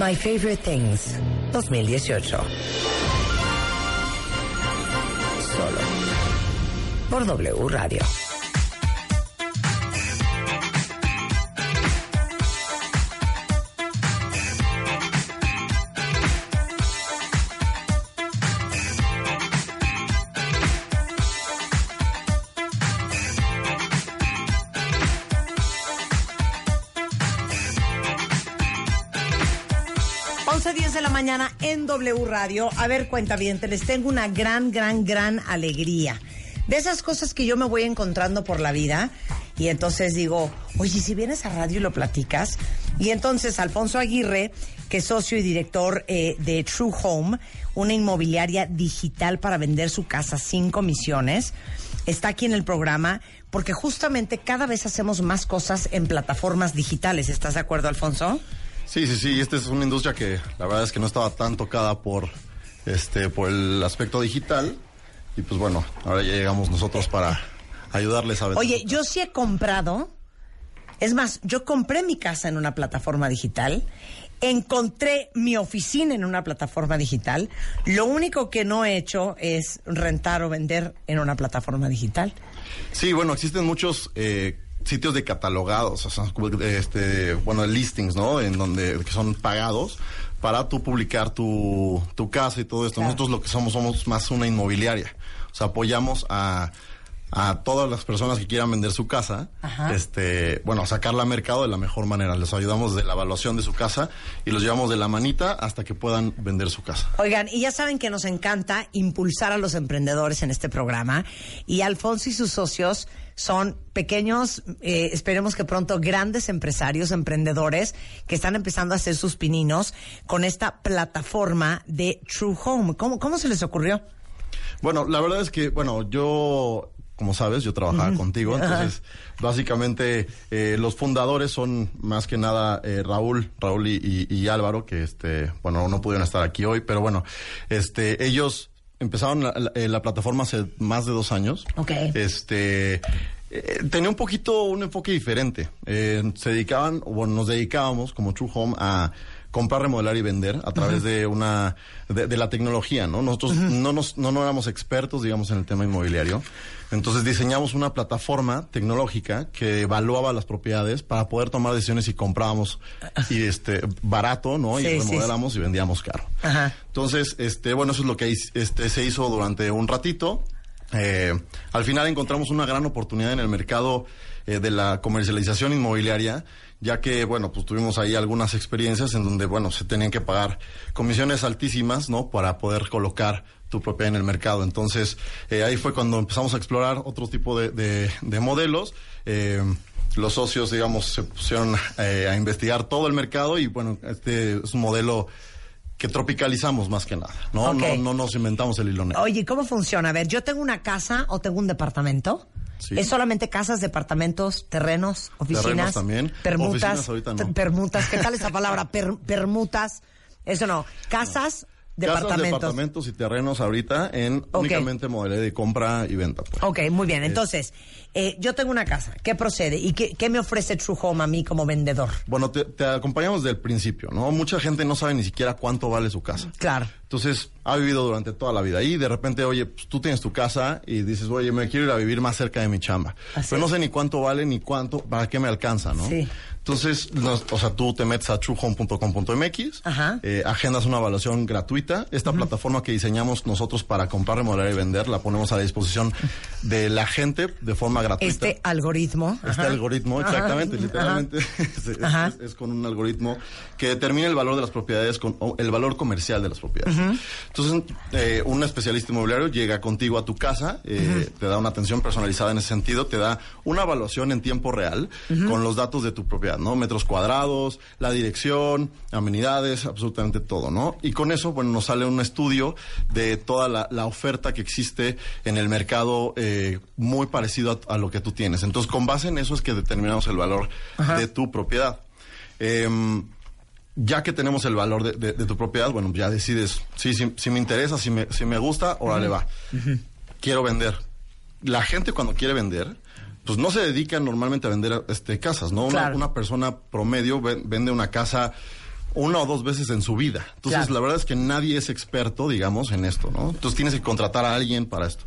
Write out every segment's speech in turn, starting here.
My Favorite Things 2018. Solo por W Radio. 11.10 de la mañana en W Radio. A ver, cuenta bien, les tengo una gran, gran, gran alegría. De esas cosas que yo me voy encontrando por la vida y entonces digo, oye, si vienes a radio y lo platicas. Y entonces Alfonso Aguirre, que es socio y director eh, de True Home, una inmobiliaria digital para vender su casa sin comisiones, está aquí en el programa porque justamente cada vez hacemos más cosas en plataformas digitales. ¿Estás de acuerdo, Alfonso? Sí, sí, sí. Esta es una industria que la verdad es que no estaba tan tocada por, este, por el aspecto digital. Y pues bueno, ahora ya llegamos nosotros para ayudarles a vender. Oye, yo sí he comprado. Es más, yo compré mi casa en una plataforma digital. Encontré mi oficina en una plataforma digital. Lo único que no he hecho es rentar o vender en una plataforma digital. Sí, bueno, existen muchos eh, sitios de catalogados, o sea, este, bueno, listings, ¿no? En donde que son pagados para tú publicar tu, tu casa y todo esto. Claro. Nosotros lo que somos somos más una inmobiliaria. O sea, apoyamos a a todas las personas que quieran vender su casa, Ajá. este, bueno, sacarla al mercado de la mejor manera. Les ayudamos de la evaluación de su casa y los llevamos de la manita hasta que puedan vender su casa. Oigan, y ya saben que nos encanta impulsar a los emprendedores en este programa. Y Alfonso y sus socios son pequeños, eh, esperemos que pronto grandes empresarios, emprendedores que están empezando a hacer sus pininos con esta plataforma de True Home. ¿Cómo, cómo se les ocurrió? Bueno, la verdad es que, bueno, yo, como sabes, yo trabajaba contigo, entonces, básicamente, eh, los fundadores son más que nada eh, Raúl, Raúl y, y- y Álvaro, que, este, bueno, no pudieron estar aquí hoy, pero bueno, este, ellos empezaron la, la- eh, la plataforma hace más de dos años. Ok. Este, eh, tenía un poquito un enfoque diferente. Eh, se dedicaban, o bueno, nos dedicábamos como True Home a comprar, remodelar y vender a través de una de, de la tecnología, ¿no? Nosotros no nos no, no éramos expertos, digamos, en el tema inmobiliario. Entonces diseñamos una plataforma tecnológica que evaluaba las propiedades para poder tomar decisiones si comprábamos y este barato, ¿no? Sí, y sí, sí. remodelamos y vendíamos caro. Ajá. Entonces, este, bueno, eso es lo que este, se hizo durante un ratito. Eh, al final encontramos una gran oportunidad en el mercado eh, de la comercialización inmobiliaria, ya que, bueno, pues tuvimos ahí algunas experiencias en donde, bueno, se tenían que pagar comisiones altísimas, ¿no? Para poder colocar tu propiedad en el mercado. Entonces, eh, ahí fue cuando empezamos a explorar otro tipo de, de- de modelos. Eh, los socios, digamos, se pusieron eh, a investigar todo el mercado y, bueno, este es un modelo que tropicalizamos más que nada, ¿no? No, no nos inventamos el hilo negro. Oye, ¿cómo funciona? A ver, yo tengo una casa o tengo un departamento. Sí. ¿Es solamente casas, departamentos, terrenos, oficinas? Terrenos también. Permutas. Oficinas ahorita no. Permutas. ¿Qué tal esa palabra? Per- permutas. Eso no. Casas, Casas, departamentos. departamentos y terrenos ahorita en únicamente modelo de compra y venta. pues. Ok, muy bien. Entonces, eh, yo tengo una casa. ¿Qué procede? ¿Y qué, qué me ofrece True Home a mí como vendedor? Bueno, te, te acompañamos desde el principio, ¿no? Mucha gente no sabe ni siquiera cuánto vale su casa. Claro. Entonces, ha vivido durante toda la vida ahí y de repente, oye, pues, tú tienes tu casa y dices, oye, me quiero ir a vivir más cerca de mi chamba. Así Pero no sé ni cuánto vale ni cuánto, para qué me alcanza, ¿no? Sí. Entonces, nos- o sea, tú te metes a truehome.com.mx, eh, agendas una evaluación gratuita. Esta plataforma que diseñamos nosotros para comprar, remodelar y vender, la ponemos a la disposición de la gente de forma gratuita. Este algoritmo. Este Ajá. algoritmo, exactamente, Ajá. literalmente, es, es- Ajá. es- es con un algoritmo que determina el valor de las propiedades, con, o el valor comercial de las propiedades. Entonces, eh, un especialista inmobiliario llega contigo a tu casa, eh, te da una atención personalizada en ese sentido, te da una evaluación en tiempo real con los datos de tu propiedad, ¿no? Metros cuadrados, la dirección, amenidades, absolutamente todo, ¿no? Y con eso, bueno, nos sale un estudio de toda la, la oferta que existe en el mercado eh, muy parecido a, a lo que tú tienes. Entonces, con base en eso es que determinamos el valor de tu propiedad. Em, ya que tenemos el valor de, de- de tu propiedad, bueno, ya decides, sí, sí, si me interesa, si me, si me gusta, órale va. Quiero vender. La gente cuando quiere vender, pues no se dedica normalmente a vender este, casas, ¿no? Una, Claro. una persona promedio ven- vende una casa una o dos veces en su vida. Entonces, Claro. la verdad es que nadie es experto, digamos, en esto, ¿no? Entonces tienes que contratar a alguien para esto.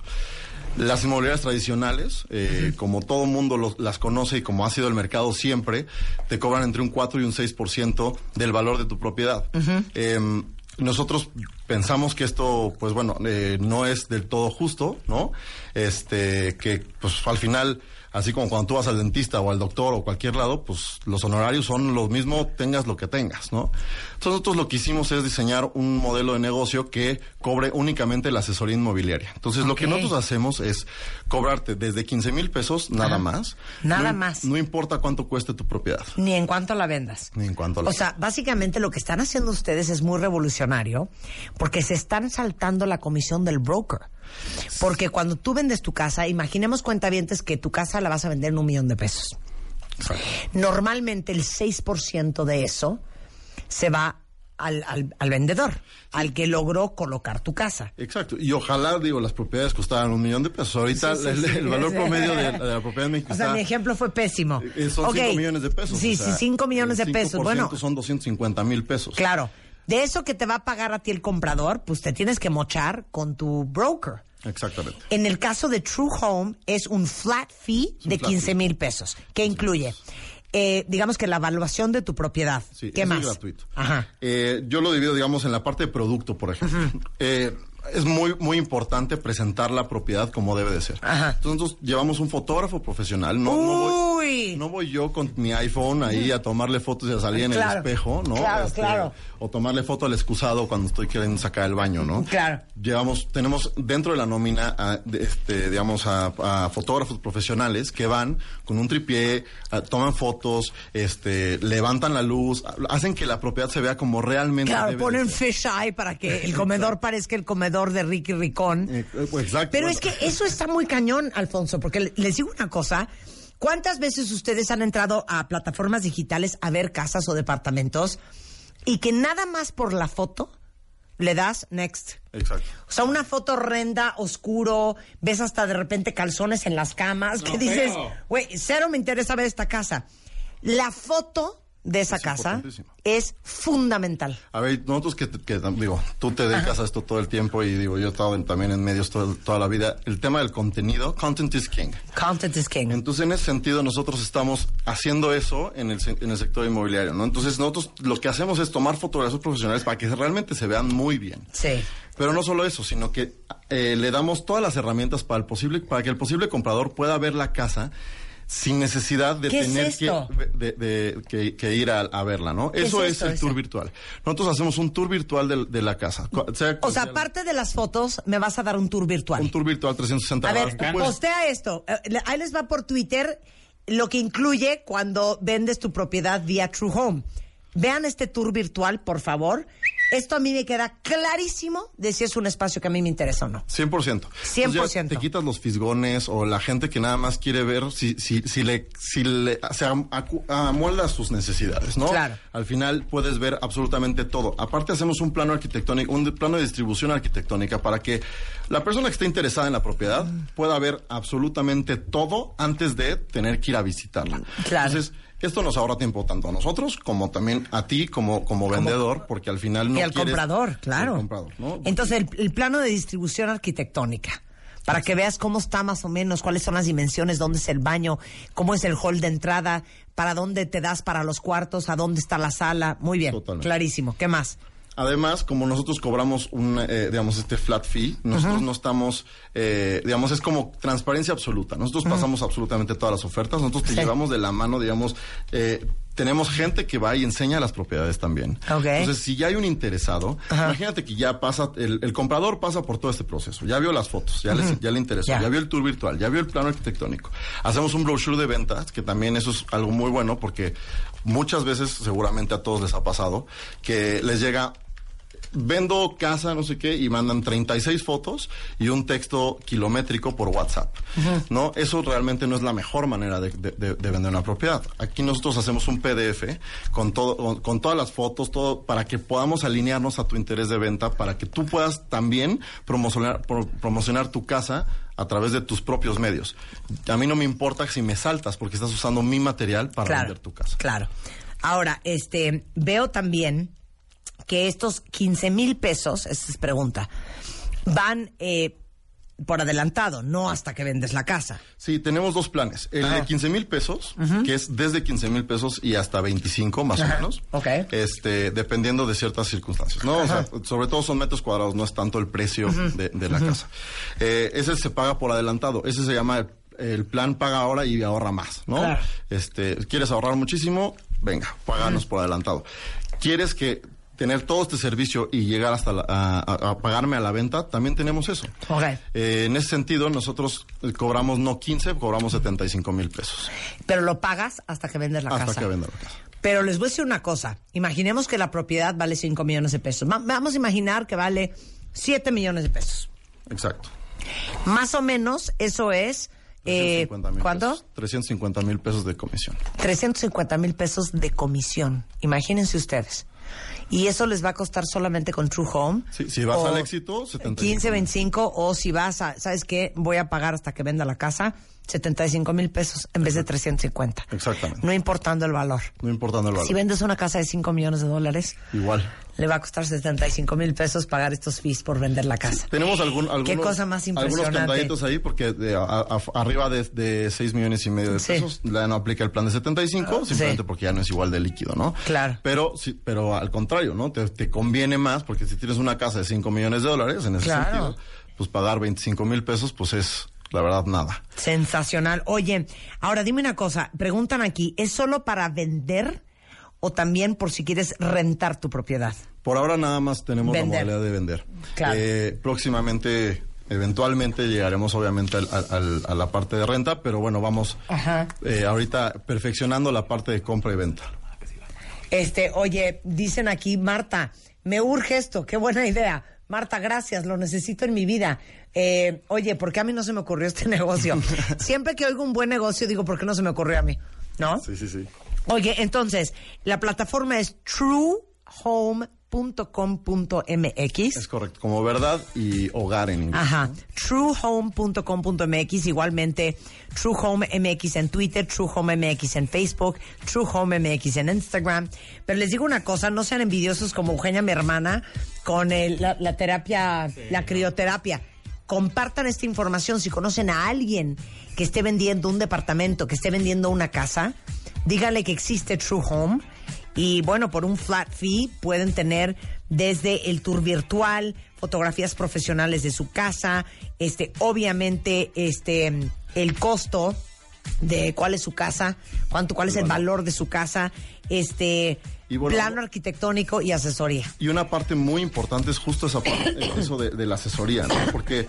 Las inmobiliarias tradicionales, eh, como todo mundo los- las conoce y como ha sido el mercado siempre, te cobran entre un 4 y un 6% del valor de tu propiedad. Em, nosotros pensamos que esto, pues bueno, eh, no es del todo justo, ¿no? Este, que pues al final, así como cuando tú vas al dentista o al doctor o cualquier lado, pues los honorarios son los mismos, tengas lo que tengas, ¿no? Entonces nosotros lo que hicimos es diseñar un modelo de negocio que cobre únicamente la asesoría inmobiliaria. Entonces lo que nosotros hacemos es cobrarte desde 15 mil pesos, nada más. Nada No- más. No importa cuánto cueste tu propiedad. Ni en cuanto la vendas. Ni en cuanto la- O sea, básicamente lo que están haciendo ustedes es muy revolucionario porque se están saltando la comisión del broker. Porque cuando tú vendes tu casa, imaginemos cuentavientes que tu casa la vas a vender en un millón de pesos. Normalmente el 6% de eso se va al, al- al vendedor, al que logró colocar tu casa. Exacto. Y ojalá, digo, las propiedades costaran un millón de pesos. Ahorita Sí, sí, el, valor promedio de, de la propiedad México O sea, mi ejemplo fue pésimo. eh, son Ok. 5 millones de pesos. Sí, o sea, sí, 5 millones de pesos. 5% Bueno, son 250 mil pesos. Claro. De eso que te va a pagar a ti el comprador, pues te tienes que mochar con tu broker. Exactamente. En el caso de True Home es un flat fee un de flat 15 fee. mil pesos, que incluye, eh, digamos que la evaluación de tu propiedad. Sí, ¿Qué más? es gratuito. Ajá. Eh, yo lo divido, digamos, en la parte de producto, por ejemplo. Eh, es muy, muy importante presentar la propiedad como debe de ser. Ajá. Entonces, nosotros llevamos un fotógrafo profesional. No, no voy, no voy yo con mi iPhone ahí a tomarle fotos y a salir en Claro. el espejo, ¿no? Este, Claro, claro. O tomarle foto al excusado cuando estoy queriendo sacar el baño, ¿no? Claro. Llevamos, tenemos dentro de la nómina, a, este, digamos, a, a fotógrafos profesionales que van con un tripié, a- toman fotos, este, levantan la luz, hacen que la propiedad se vea como realmente Claro, debe de ponen ser. fish eye para que el comedor parezca el comedor de Ricky Ricón. Eh, eh, Exacto. Pero es que eso está muy cañón, Alfonso, porque le- les digo una cosa. ¿Cuántas veces ustedes han entrado a plataformas digitales a ver casas o departamentos y que nada más por la foto le das next? Exacto. O sea, una foto horrenda, oscuro, ves hasta de repente calzones en las camas, que dices, güey, cero me interesa ver esta casa. La foto de esa Es casa es fundamental. A ver, nosotros que, que, digo, tú te dedicas a esto todo el tiempo y digo, yo he estado en- también en medios todo- toda la vida. El tema del contenido, content is king. Content is king. Entonces, en ese sentido, nosotros estamos haciendo eso en el, en el sector inmobiliario, ¿no? Entonces, nosotros lo que hacemos es tomar fotografías profesionales para que realmente se vean muy bien. Sí. Pero no solo eso, sino que eh, le damos todas las herramientas para el posible, para que el posible comprador pueda ver la casa sin necesidad de ¿Qué es tener que, de- de- que- que ir a, a verla, ¿no? ¿Qué Eso es el tour virtual. Nosotros hacemos un tour virtual de, de la casa. Sea O sea, sea aparte de las fotos, me vas a dar un tour virtual. un tour virtual 360 A ver, postea esto. Eh, Ahí les va por Twitter lo que incluye cuando vendes tu propiedad vía True Home. Vean este tour virtual, por favor. Esto a mí me queda clarísimo de si es un espacio que a mí me interesa o no. 100%. 100%. Entonces ya te quitas los fisgones o la gente que nada más quiere ver si, si, si le, si le, se amolda sus necesidades, ¿no? Claro. Al final puedes ver absolutamente todo. Aparte hacemos un plano arquitectónico, un plano de distribución arquitectónica para que la persona que esté interesada en la propiedad pueda ver absolutamente todo antes de tener que ir a visitarla. Claro. Entonces, esto nos ahorra tiempo tanto a nosotros como también a ti como, como vendedor, porque al final no y al quieres- comprador, claro. comprador, ¿no? Entonces, el, el plano de distribución arquitectónica. Para que veas cómo está más o menos, cuáles son las dimensiones, dónde es el baño, cómo es el hall de entrada, para dónde te das para los cuartos, a dónde está la sala. Muy bien, Totalmente. clarísimo. ¿Qué más? Además, como nosotros cobramos un, eh, digamos, este flat fee, nosotros no estamos, eh, digamos, es como transparencia absoluta. Nosotros pasamos absolutamente todas las ofertas, nosotros te Sí. llevamos de la mano, digamos, eh, tenemos gente que va y enseña las propiedades también. Ok. Entonces, si ya hay un interesado, Ajá. imagínate que ya pasa, el, el comprador pasa por todo este proceso, ya vio las fotos, ya, les- ya le interesó, ya. vio el tour virtual, ya vio el plano arquitectónico. Hacemos un brochure de ventas, que también eso es algo muy bueno porque muchas veces, seguramente a todos les ha pasado, que les llega vendo casa, no sé qué, y mandan 36 fotos y un texto kilométrico por WhatsApp. ¿No? Eso realmente no es la mejor manera de, de- de- de vender una propiedad. Aquí nosotros hacemos un PDF con todo, con, con todas las fotos, todo, para que podamos alinearnos a tu interés de venta, para que tú puedas también promocionar, pro- promocionar tu casa a través de tus propios medios. A mí no me importa si me saltas porque estás usando mi material para claro, vender tu casa. Claro. Ahora, este, veo también que estos 15 mil pesos, esta es pregunta, van eh, por adelantado, no hasta que vendes la casa. Sí, tenemos dos planes. El de 15 mil pesos, que es desde 15 mil pesos y hasta 25 más o menos. Ok. Este, dependiendo de ciertas circunstancias, ¿no? O sea, sobre todo son metros cuadrados, no es tanto el precio de, de la casa. Eh, ese se paga por adelantado. Ese se llama el, el plan paga ahora y ahorra más, ¿no? Claro. Este, ¿quieres ahorrar muchísimo? Venga, páganos por adelantado. ¿Quieres que tener todo este servicio y llegar hasta la- a, a- pagarme a la venta? También tenemos eso. Ok. Eh, en ese sentido, nosotros eh, cobramos no 15, cobramos 75 mil pesos. Pero lo pagas hasta que vendes la hasta casa. que venda la casa. Pero les voy a decir una cosa. Imaginemos que la propiedad vale 5 millones de pesos. Va- Vamos a imaginar que vale 7 millones de pesos. Exacto. Más o menos eso es... Eh, 350 mil ¿Cuánto? pesos. 350 mil pesos de comisión. 350 mil pesos de comisión. Imagínense ustedes. Y eso les va a costar solamente con True Home. Sí, si vas al éxito, 75 15, 25, o si vas a, ¿sabes qué? Voy a pagar hasta que venda la casa, 75 mil pesos en vez de 350. Exactamente. No importando el valor. No importando el valor. Si vendes una casa de 5 millones de dólares, Igual. le va a costar 75 mil pesos pagar estos fees por vender la casa. Tenemos algún, algunos, Qué cosa más algunos impresionante. candaditos ahí porque de, a- a- arriba de, de 6 millones y medio de Sí. pesos ya no aplica el plan de 75, simplemente Sí. porque ya no es igual de líquido, ¿no? Claro. Pero sí, pero al contrario, ¿no? Te, te conviene más porque si tienes una casa de 5 millones de dólares, en ese Claro. sentido, pues pagar 25 mil pesos, pues es la verdad nada. Sensacional. Oye, ahora dime una cosa. Preguntan aquí, ¿es solo para vender o también por si quieres rentar tu propiedad? Por ahora nada más tenemos Vender. la modalidad de vender. Claro. Eh, próximamente, eventualmente llegaremos obviamente al- a la parte de renta, pero bueno, vamos eh, ahorita perfeccionando la parte de compra y venta. Este, oye, dicen aquí, Marta, me urge esto, qué buena idea. Marta, gracias, lo necesito en mi vida. Eh, oye, ¿por qué a mí no se me ocurrió este negocio? Siempre que oigo un buen negocio, digo, ¿por qué no se me ocurrió a mí? ¿No? Sí, sí, sí. Oye, entonces, la plataforma es truehome.com.mx. Es correcto, como verdad y hogar en inglés. Ajá. Truehome.com.mx, igualmente True Home MX en Twitter, True Home MX en Facebook, True Home MX en Instagram. Pero les digo una cosa, no sean envidiosos como Eugenia, mi hermana, con el- la, la terapia, la crioterapia. Compartan esta información si conocen a alguien que esté vendiendo un departamento, que esté vendiendo una casa, díganle que existe True Home y bueno, por un flat fee pueden tener desde el tour virtual, fotografías profesionales de su casa, este, obviamente, este, el costo de cuál es su casa, cuánto, cuál es el valor de su casa, este, bueno, plano arquitectónico y asesoría. Y una parte muy importante es justo esa parte, eso de, de la asesoría, ¿no? Porque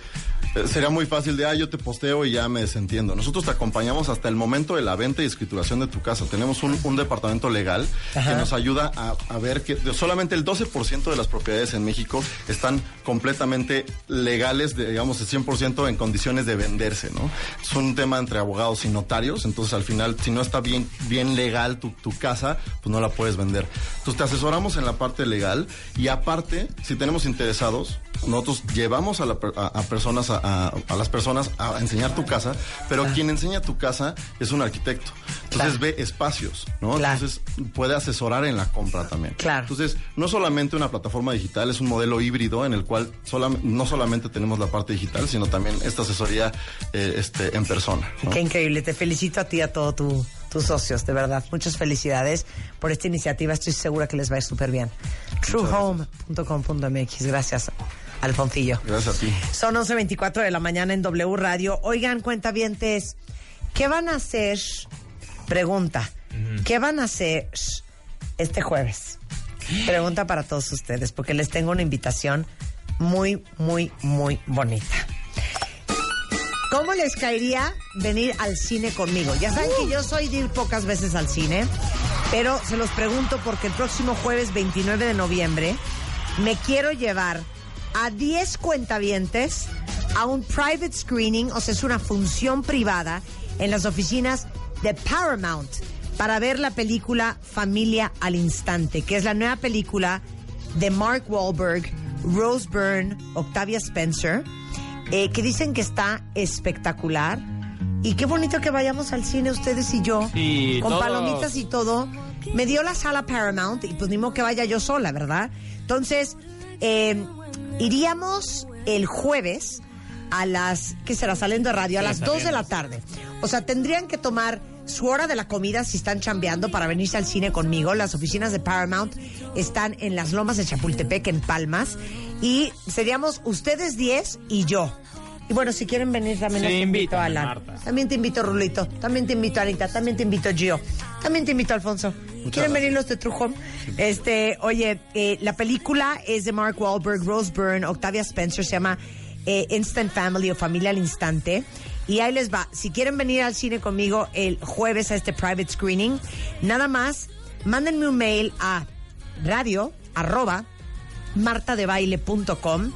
sería muy fácil de, ah, yo te posteo y ya me desentiendo. Nosotros te acompañamos hasta el momento de la venta y escrituración de tu casa. Tenemos un, un departamento legal Ajá. que nos ayuda a, a ver que solamente el 12% de las propiedades en México están completamente legales, de, digamos, el 100% en condiciones de venderse, ¿no? Es un tema entre abogados y notarios, entonces al final, si no está bien, bien legal tu, tu casa, pues no la puedes vender. Entonces te asesoramos en la parte legal y aparte, si tenemos interesados, nosotros llevamos a, la a- a personas, a, a- las personas a enseñar tu casa, pero quien enseña tu casa es un arquitecto. Entonces Claro. ve espacios, ¿no? Claro. Entonces puede asesorar en la compra también. Claro. Entonces, no solamente una plataforma digital, es un modelo híbrido en el cual no solamente tenemos la parte digital, sino también esta asesoría eh, este, en persona. ¿no? Qué increíble. Te felicito a ti y a todos tu- tus socios, de verdad. Muchas felicidades por esta iniciativa. Estoy segura que les va a ir súper bien. Truehome.com.mx. Gracias, Alfoncillo. Gracias a ti. Son 11.24 de la mañana en W Radio. Oigan, cuentavientes, ¿qué van a hacer? Pregunta. ¿Qué van a hacer este jueves? Pregunta para todos ustedes, porque les tengo una invitación muy, muy, muy bonita. ¿Cómo les caería venir al cine conmigo? Ya saben que yo soy de ir pocas veces al cine, pero se los pregunto porque el próximo jueves 29 de noviembre me quiero llevar a 10 cuentavientes a un private screening, o sea, es una función privada en las oficinas de Paramount para ver la película Familia al Instante, que es la nueva película de Mark Wahlberg, Rose Byrne, Octavia Spencer, eh, que dicen que está espectacular Y qué bonito que vayamos al cine ustedes y yo, Sí, con todos. palomitas y todo. Me dio la sala Paramount y pues ni modo que vaya yo sola, ¿verdad? Entonces, eh, iríamos el jueves a las, ¿qué será? Saliendo de radio, a Sí, las 2 de la saliendo. tarde. O sea, tendrían que tomar su hora de la comida si están chambeando para venirse al cine conmigo. Las oficinas de Paramount están en las lomas de Chapultepec, en Palmas. Y seríamos ustedes 10 y yo. Y bueno, si quieren venir también Sí, les invito a Alan. Marta. También te invito Rulito. También te invito Anita. También te invito Gio. También te invito Alfonso. ¿Quieren gracias. venir los de True Home? Este, oye, eh, la película es de Mark Wahlberg, Rose Byrne, Octavia Spencer, se llama eh, Instant Family o Familia al Instante. Y ahí les va. Si quieren venir al cine conmigo el jueves a este private screening, nada más, mándenme un mail a radio arroba martadebaile.com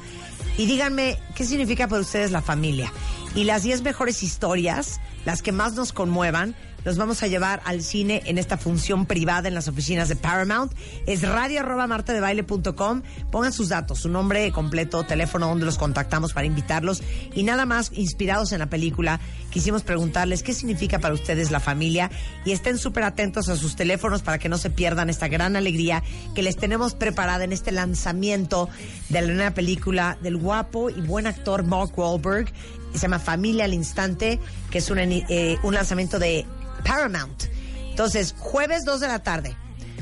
y díganme qué significa para ustedes la familia. Y las 10 mejores historias, las que más nos conmuevan, los vamos a llevar al cine en esta función privada en las oficinas de Paramount. Es radio arroba martadebaile.com. Pongan sus datos, su nombre completo, teléfono donde los contactamos para invitarlos. Y nada más, inspirados en la película, quisimos preguntarles qué significa para ustedes la familia. Y estén súper atentos a sus teléfonos para que no se pierdan esta gran alegría que les tenemos preparada en este lanzamiento de la nueva película del guapo y buen actor Mark Wahlberg. Se llama Familia al Instante, que es un, eh, un lanzamiento de Paramount. Entonces, jueves 2 de la tarde.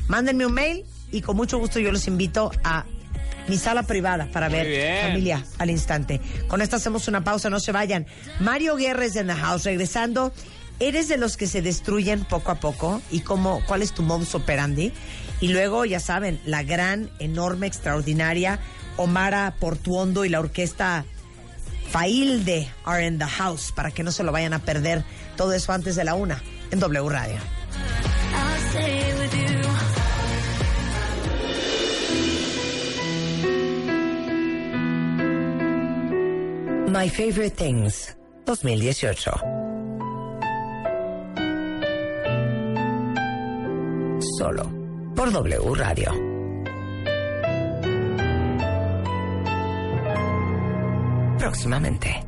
Mándenme un mail y con mucho gusto yo los invito a mi sala privada para Muy ver bien. Familia al Instante. Con esto hacemos una pausa, no se vayan. Mario Guerres en the house, regresando. ¿Eres de los que se destruyen poco a poco? ¿Y cómo, cuál es tu modus operandi? Y luego, ya saben, la gran, enorme, extraordinaria Omara Portuondo y la orquesta Failde are in the house para que no se lo vayan a perder. Todo eso antes de la una en W Radio. My Favorite Things 2018. Solo por W Radio. Próximamente.